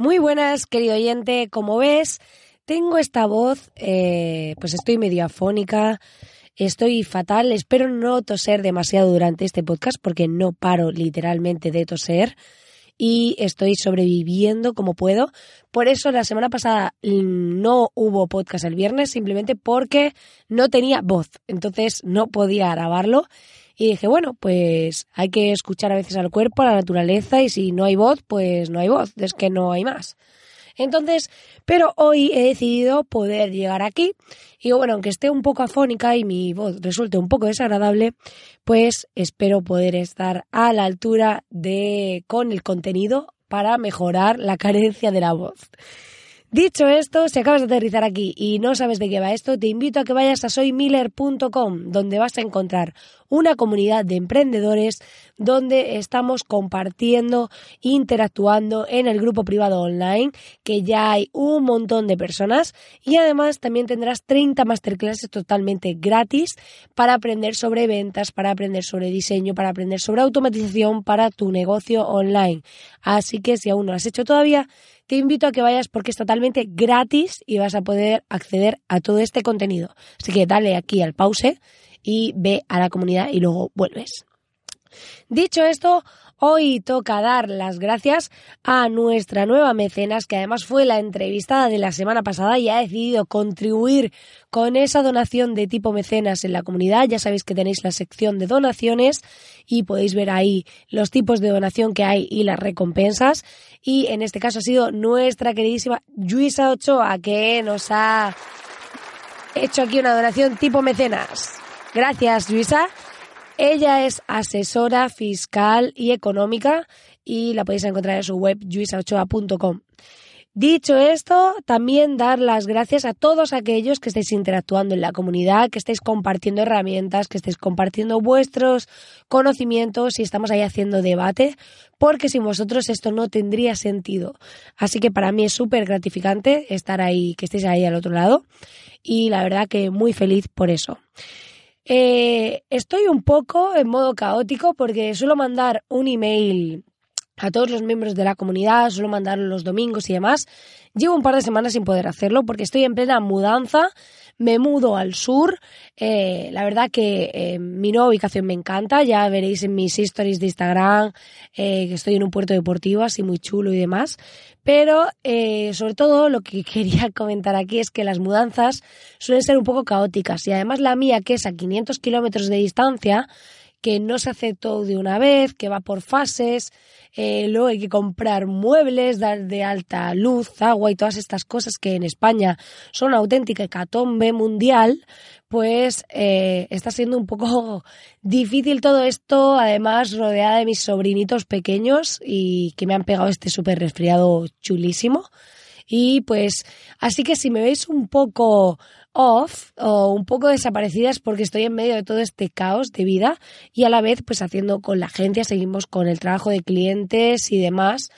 Muy buenas, querido oyente. Como ves, tengo esta voz, eh, pues estoy medio afónica, estoy fatal. Espero no toser demasiado durante este podcast porque no paro literalmente de toser y estoy sobreviviendo como puedo. Por eso la semana pasada no hubo podcast el viernes simplemente porque no tenía voz, entonces no podía grabarlo y dije, bueno, pues hay que escuchar a veces al cuerpo, a la naturaleza, y si no hay voz, pues no hay voz, es que no hay más. Entonces, pero hoy he decidido poder llegar aquí. Y bueno, aunque esté un poco afónica y mi voz resulte un poco desagradable, pues espero poder estar a la altura de con el contenido para mejorar la carencia de la voz. Dicho esto, si acabas de aterrizar aquí y no sabes de qué va esto, te invito a que vayas a soymiller.com, donde vas a encontrar una comunidad de emprendedores donde estamos compartiendo, interactuando en el grupo privado online, que ya hay un montón de personas y además también tendrás 30 masterclasses totalmente gratis para aprender sobre ventas, para aprender sobre diseño, para aprender sobre automatización para tu negocio online. Así que si aún no lo has hecho todavía, te invito a que vayas porque es totalmente gratis y vas a poder acceder a todo este contenido. Así que dale aquí al pause y ve a la comunidad y luego vuelves. Dicho esto, Hoy toca dar las gracias a nuestra nueva mecenas, que además fue la entrevistada de la semana pasada y ha decidido contribuir con esa donación de tipo mecenas en la comunidad. Ya sabéis que tenéis la sección de donaciones y podéis ver ahí los tipos de donación que hay y las recompensas. Y en este caso ha sido nuestra queridísima Luisa Ochoa, que nos ha hecho aquí una donación tipo mecenas. Gracias, Luisa. Ella es asesora fiscal y económica y la podéis encontrar en su web juisaochoa.com. Dicho esto, también dar las gracias a todos aquellos que estéis interactuando en la comunidad, que estéis compartiendo herramientas, que estéis compartiendo vuestros conocimientos y estamos ahí haciendo debate, porque sin vosotros esto no tendría sentido. Así que para mí es súper gratificante estar ahí, que estéis ahí al otro lado y la verdad que muy feliz por eso. Eh, estoy un poco en modo caótico porque suelo mandar un email a todos los miembros de la comunidad, suelo mandarlo los domingos y demás. Llevo un par de semanas sin poder hacerlo porque estoy en plena mudanza me mudo al sur. Eh, la verdad que eh, mi nueva ubicación me encanta. Ya veréis en mis stories de Instagram eh, que estoy en un puerto deportivo, así muy chulo y demás. Pero sobre todo lo que quería comentar aquí es que las mudanzas suelen ser un poco caóticas y además la mía, que es a 500 kilómetros de distancia, que no se hace todo de una vez, que va por fases, eh, luego hay que comprar muebles, dar de alta luz, agua y todas estas cosas que en España son auténtica hecatombe mundial, pues eh, está siendo un poco difícil todo esto, además rodeada de mis sobrinitos pequeños y que me han pegado este súper resfriado chulísimo. Y pues, así que si me veis un poco off o un poco desaparecidas porque estoy en medio de todo este caos de vida y a la vez pues haciendo con la agencia, seguimos con el trabajo de clientes y demás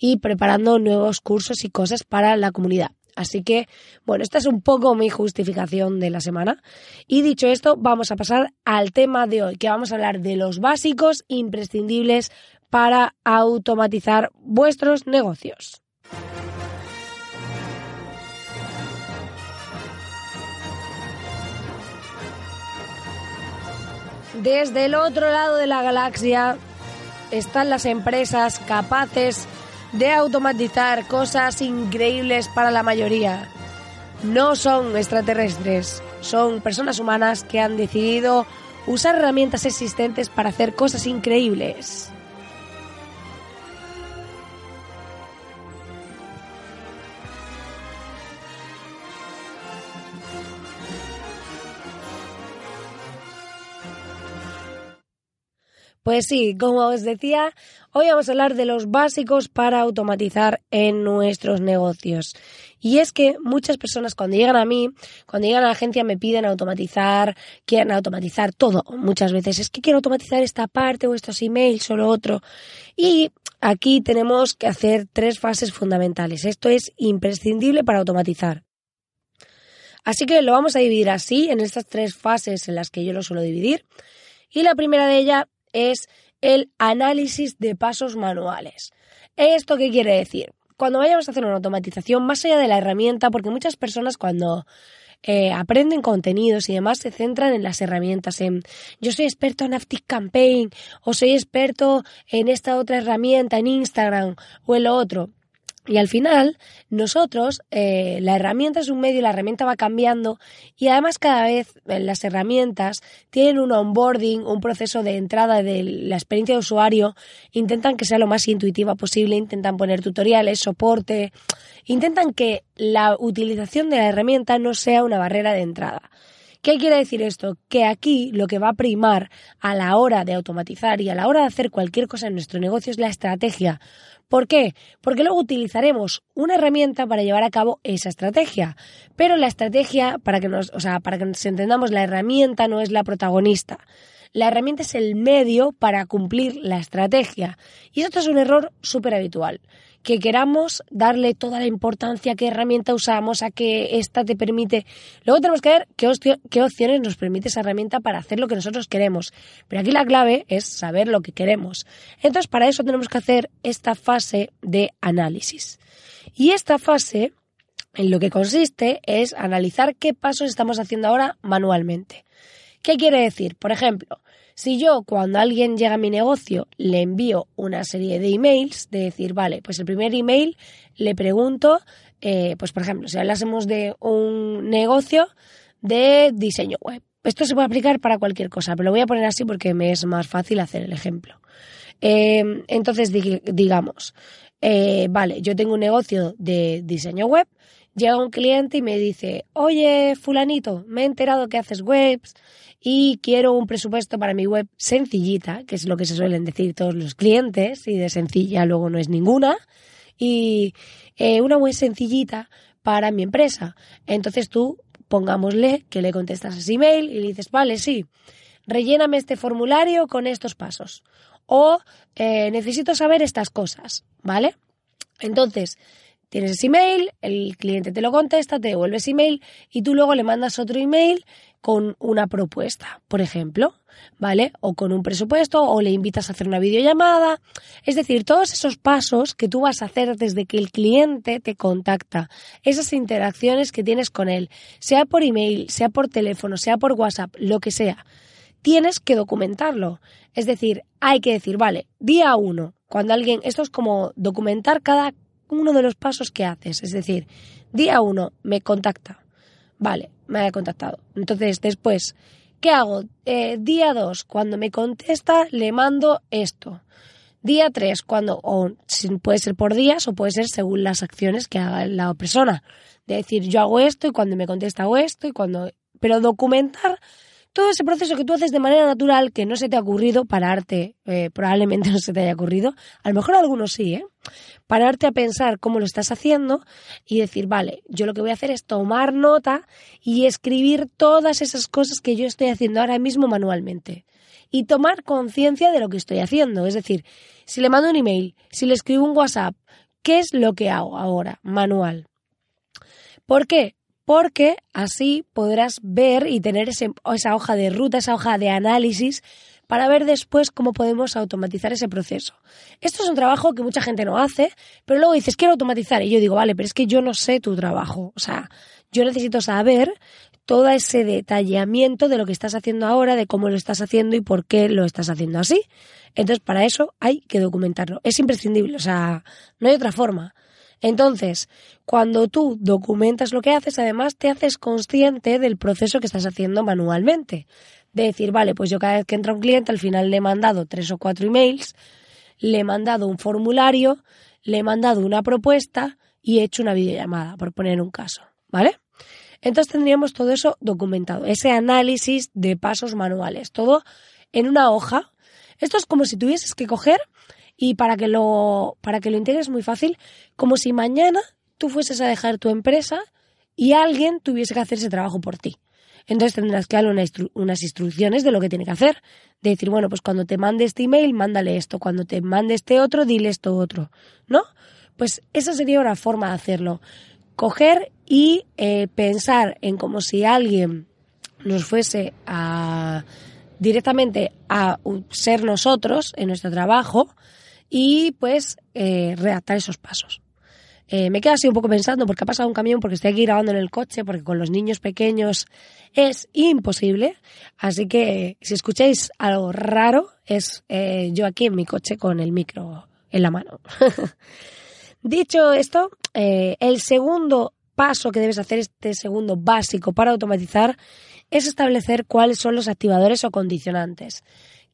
y preparando nuevos cursos y cosas para la comunidad. Así que, bueno, esta es un poco mi justificación de la semana. Y dicho esto, vamos a pasar al tema de hoy, que vamos a hablar de los básicos imprescindibles para automatizar vuestros negocios. Desde el otro lado de la galaxia están las empresas capaces de automatizar cosas increíbles para la mayoría. No son extraterrestres, son personas humanas que han decidido usar herramientas existentes para hacer cosas increíbles. Pues sí, como os decía, hoy vamos a hablar de los básicos para automatizar en nuestros negocios. Y es que muchas personas cuando llegan a mí, cuando llegan a la agencia me piden automatizar, quieren automatizar todo. Muchas veces es que quiero automatizar esta parte o estos emails o lo otro. Y aquí tenemos que hacer tres fases fundamentales. Esto es imprescindible para automatizar. Así que lo vamos a dividir así, en estas tres fases en las que yo lo suelo dividir. Y la primera de ellas es el análisis de pasos manuales. ¿Esto qué quiere decir? Cuando vayamos a hacer una automatización, más allá de la herramienta, porque muchas personas cuando eh, aprenden contenidos y demás se centran en las herramientas, en yo soy experto en Active Campaign o soy experto en esta otra herramienta, en Instagram o en lo otro. Y al final, nosotros, eh, la herramienta es un medio, la herramienta va cambiando. Y además cada vez eh, las herramientas tienen un onboarding, un proceso de entrada de la experiencia de usuario, intentan que sea lo más intuitiva posible, intentan poner tutoriales, soporte, intentan que la utilización de la herramienta no sea una barrera de entrada. ¿Qué quiere decir esto? Que aquí lo que va a primar a la hora de automatizar y a la hora de hacer cualquier cosa en nuestro negocio es la estrategia. ¿Por qué? Porque luego utilizaremos una herramienta para llevar a cabo esa estrategia. Pero la estrategia, para que nos, o sea, para que nos entendamos, la herramienta no es la protagonista. La herramienta es el medio para cumplir la estrategia. Y esto es un error súper habitual que queramos darle toda la importancia qué herramienta usamos, a qué esta te permite. Luego tenemos que ver qué, qué opciones nos permite esa herramienta para hacer lo que nosotros queremos. Pero aquí la clave es saber lo que queremos. Entonces, para eso tenemos que hacer esta fase de análisis. Y esta fase en lo que consiste es analizar qué pasos estamos haciendo ahora manualmente. ¿Qué quiere decir? Por ejemplo, si yo cuando alguien llega a mi negocio le envío una serie de emails, de decir, vale, pues el primer email le pregunto, eh, pues por ejemplo, si hablásemos de un negocio de diseño web. Esto se puede aplicar para cualquier cosa, pero lo voy a poner así porque me es más fácil hacer el ejemplo. Eh, entonces, digamos, eh, vale, yo tengo un negocio de diseño web, llega un cliente y me dice, oye, fulanito, me he enterado que haces webs y quiero un presupuesto para mi web sencillita, que es lo que se suelen decir todos los clientes, y de sencilla luego no es ninguna, y eh, una web sencillita para mi empresa. Entonces tú, pongámosle que le contestas ese email y le dices, vale, sí, relléname este formulario con estos pasos. O eh, necesito saber estas cosas, ¿vale? Entonces, tienes ese email, el cliente te lo contesta, te devuelve ese email y tú luego le mandas otro email con una propuesta, por ejemplo, ¿vale? O con un presupuesto, o le invitas a hacer una videollamada. Es decir, todos esos pasos que tú vas a hacer desde que el cliente te contacta, esas interacciones que tienes con él, sea por email, sea por teléfono, sea por WhatsApp, lo que sea, tienes que documentarlo. Es decir, hay que decir, vale, día uno, cuando alguien, esto es como documentar cada uno de los pasos que haces. Es decir, día uno me contacta. Vale, me ha contactado. Entonces, después, ¿qué hago? Eh, día dos, cuando me contesta, le mando esto. Día tres, cuando, o puede ser por días o puede ser según las acciones que haga la persona. De decir, yo hago esto y cuando me contesta hago esto y cuando... Pero documentar todo ese proceso que tú haces de manera natural, que no se te ha ocurrido pararte, eh, probablemente no se te haya ocurrido, a lo mejor algunos sí, ¿eh? Pararte a pensar cómo lo estás haciendo y decir, vale, yo lo que voy a hacer es tomar nota y escribir todas esas cosas que yo estoy haciendo ahora mismo manualmente. Y tomar conciencia de lo que estoy haciendo. Es decir, si le mando un email, si le escribo un WhatsApp, ¿qué es lo que hago ahora, manual? ¿Por qué? Porque así podrás ver y tener esa hoja de ruta, esa hoja de análisis para ver después cómo podemos automatizar ese proceso. Esto es un trabajo que mucha gente no hace, pero luego dices, quiero automatizar. Y yo digo, vale, pero es que yo no sé tu trabajo. O sea, yo necesito saber todo ese detallamiento de lo que estás haciendo ahora, de cómo lo estás haciendo y por qué lo estás haciendo así. Entonces, para eso hay que documentarlo. Es imprescindible, o sea, no hay otra forma. Entonces, cuando tú documentas lo que haces, además te haces consciente del proceso que estás haciendo manualmente. De decir, vale, pues yo cada vez que entra un cliente, al final le he mandado tres o cuatro emails, le he mandado un formulario, le he mandado una propuesta y he hecho una videollamada, por poner un caso, ¿vale? Entonces tendríamos todo eso documentado, ese análisis de pasos manuales, todo en una hoja Esto es como si tuvieses que coger y para que lo, para que lo integres muy fácil, como si mañana tú fueses a dejar tu empresa y alguien tuviese que hacer ese trabajo por ti. Entonces tendrás que darle unas instrucciones de lo que tiene que hacer. De decir, bueno, pues cuando te mande este email, mándale esto. Cuando te mande este otro, dile esto otro. ¿No? Pues esa sería una forma de hacerlo. Coger y eh, pensar en como si alguien nos fuese a directamente a ser nosotros en nuestro trabajo y pues eh, redactar esos pasos. Eh, me quedo así un poco pensando porque ha pasado un camión, porque estoy aquí grabando en el coche, porque con los niños pequeños es imposible. Así que si escucháis algo raro, es eh, yo aquí en mi coche con el micro en la mano. Dicho esto, eh, el segundo paso que debes hacer, este segundo básico para automatizar, es establecer cuáles son los activadores o condicionantes.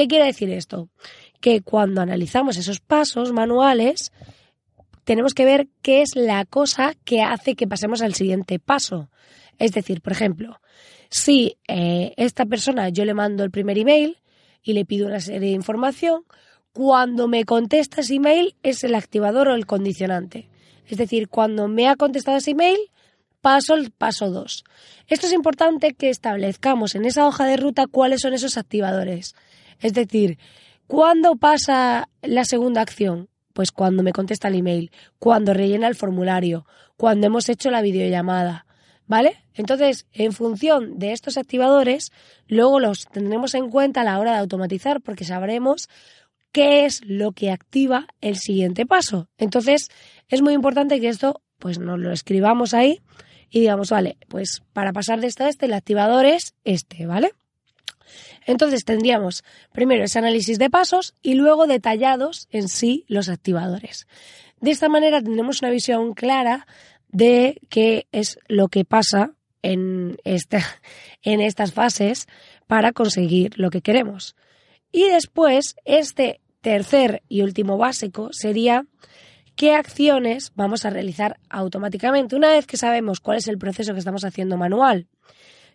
¿Qué quiere decir esto? Que cuando analizamos esos pasos manuales, tenemos que ver qué es la cosa que hace que pasemos al siguiente paso. Es decir, por ejemplo, si eh, esta persona yo le mando el primer email y le pido una serie de información, cuando me contesta ese email es el activador o el condicionante. Es decir, cuando me ha contestado ese email, paso el paso 2. Esto es importante que establezcamos en esa hoja de ruta cuáles son esos activadores. Es decir, ¿cuándo pasa la segunda acción? Pues cuando me contesta el email, cuando rellena el formulario, cuando hemos hecho la videollamada, ¿vale? Entonces, en función de estos activadores, luego los tendremos en cuenta a la hora de automatizar porque sabremos qué es lo que activa el siguiente paso. Entonces, es muy importante que esto pues nos lo escribamos ahí y digamos, vale, pues para pasar de este a este, el activador es este, ¿vale? Entonces tendríamos primero ese análisis de pasos y luego detallados en sí los activadores. De esta manera tendremos una visión clara de qué es lo que pasa en, en estas fases para conseguir lo que queremos. Y después, este tercer y último básico sería qué acciones vamos a realizar automáticamente. Una vez que sabemos cuál es el proceso que estamos haciendo manual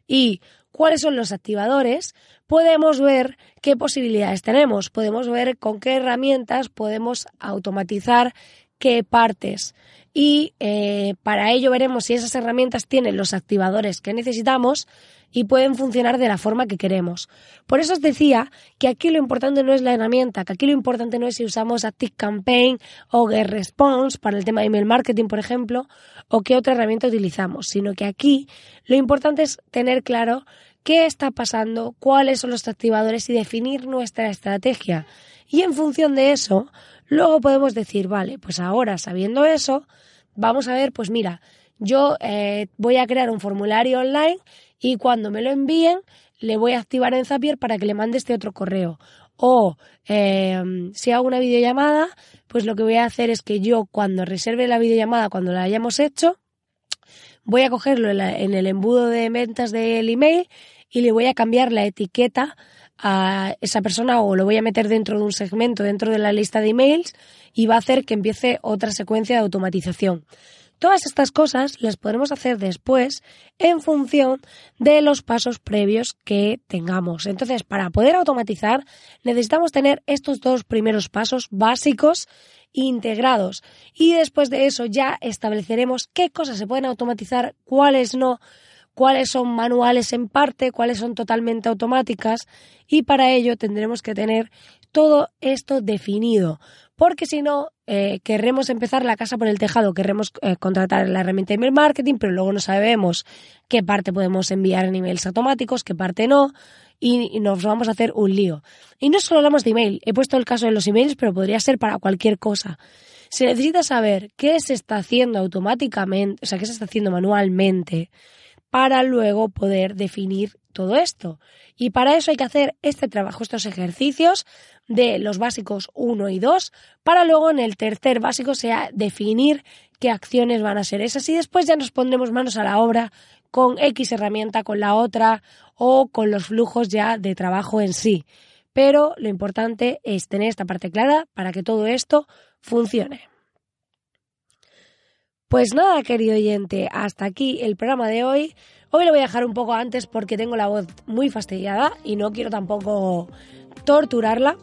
y cuáles son los activadores, podemos ver qué posibilidades tenemos, podemos ver con qué herramientas podemos automatizar qué partes. Y eh, para ello veremos si esas herramientas tienen los activadores que necesitamos y pueden funcionar de la forma que queremos. Por eso os decía que aquí lo importante no es la herramienta, que aquí lo importante no es si usamos ActiveCampaign o GetResponse para el tema de email marketing, por ejemplo, o qué otra herramienta utilizamos, sino que aquí lo importante es tener claro qué está pasando, cuáles son los activadores y definir nuestra estrategia. Y en función de eso, luego podemos decir, vale, pues ahora sabiendo eso, vamos a ver, pues mira, yo eh, voy a crear un formulario online y cuando me lo envíen le voy a activar en Zapier para que le mande este otro correo. O eh, si hago una videollamada, pues lo que voy a hacer es que yo cuando reserve la videollamada, cuando la hayamos hecho, voy a cogerlo en, el embudo de ventas del email y le voy a cambiar la etiqueta a esa persona o lo voy a meter dentro de un segmento, dentro de la lista de emails y va a hacer que empiece otra secuencia de automatización. Todas estas cosas las podremos hacer después en función de los pasos previos que tengamos. Entonces, para poder automatizar, necesitamos tener estos dos primeros pasos básicos integrados y después de eso ya estableceremos qué cosas se pueden automatizar, cuáles no, cuáles son manuales en parte, cuáles son totalmente automáticas y para ello tendremos que tener todo esto definido porque si no, eh, querremos empezar la casa por el tejado, querremos eh, contratar la herramienta de email marketing, pero luego no sabemos qué parte podemos enviar en emails automáticos, qué parte no, y, nos vamos a hacer un lío. Y no solo hablamos de email, he puesto el caso de los emails, pero podría ser para cualquier cosa. Se necesita saber qué se está haciendo automáticamente, o sea, qué se está haciendo manualmente, para luego poder definir todo esto. Y para eso hay que hacer este trabajo, estos ejercicios de los básicos 1 y 2, para luego en el tercer básico sea definir qué acciones van a ser esas y después ya nos pondremos manos a la obra con X herramienta, con la otra o con los flujos ya de trabajo en sí. Pero lo importante es tener esta parte clara para que todo esto funcione. Pues nada, querido oyente, hasta aquí el programa de hoy. Hoy lo voy a dejar un poco antes porque tengo la voz muy fastidiada y no quiero tampoco torturarla.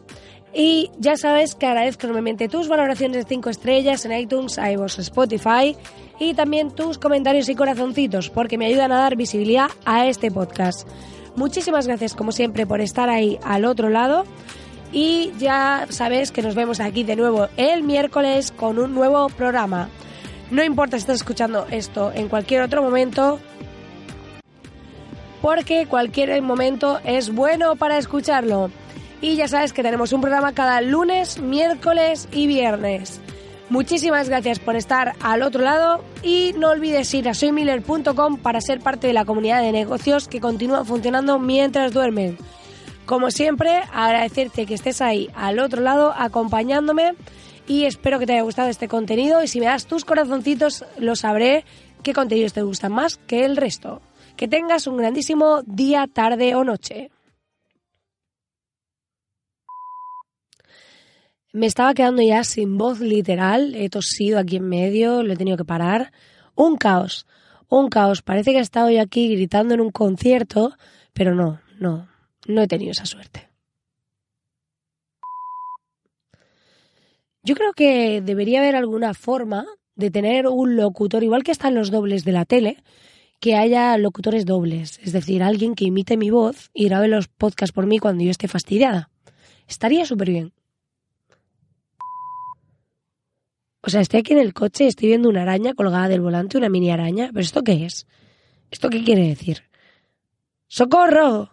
Y ya sabes que agradezco enormemente tus valoraciones de 5 estrellas en iTunes, iVoox, Spotify y también tus comentarios y corazoncitos porque me ayudan a dar visibilidad a este podcast. Muchísimas gracias como siempre por estar ahí al otro lado y ya sabes que nos vemos aquí de nuevo el miércoles con un nuevo programa. No importa si estás escuchando esto en cualquier otro momento, porque cualquier momento es bueno para escucharlo. Y ya sabes que tenemos un programa cada lunes, miércoles y viernes. Muchísimas gracias por estar al otro lado y no olvides ir a soymiller.com para ser parte de la comunidad de negocios que continúa funcionando mientras duermen. Como siempre, agradecerte que estés ahí al otro lado acompañándome y espero que te haya gustado este contenido y si me das tus corazoncitos lo sabré qué contenidos te gustan más que el resto. Que tengas un grandísimo día, tarde o noche. Me estaba quedando ya sin voz literal, he tosido aquí en medio, lo he tenido que parar. Un caos, un caos. Parece que he estado yo aquí gritando en un concierto, pero no, no, no he tenido esa suerte. Yo creo que debería haber alguna forma de tener un locutor, igual que están los dobles de la tele, que haya locutores dobles, es decir, alguien que imite mi voz y grabe los podcasts por mí cuando yo esté fastidiada. Estaría súper bien. O sea, estoy aquí en el coche y estoy viendo una araña colgada del volante, una mini araña. ¿Pero esto qué es? ¿Esto qué quiere decir? ¡Socorro!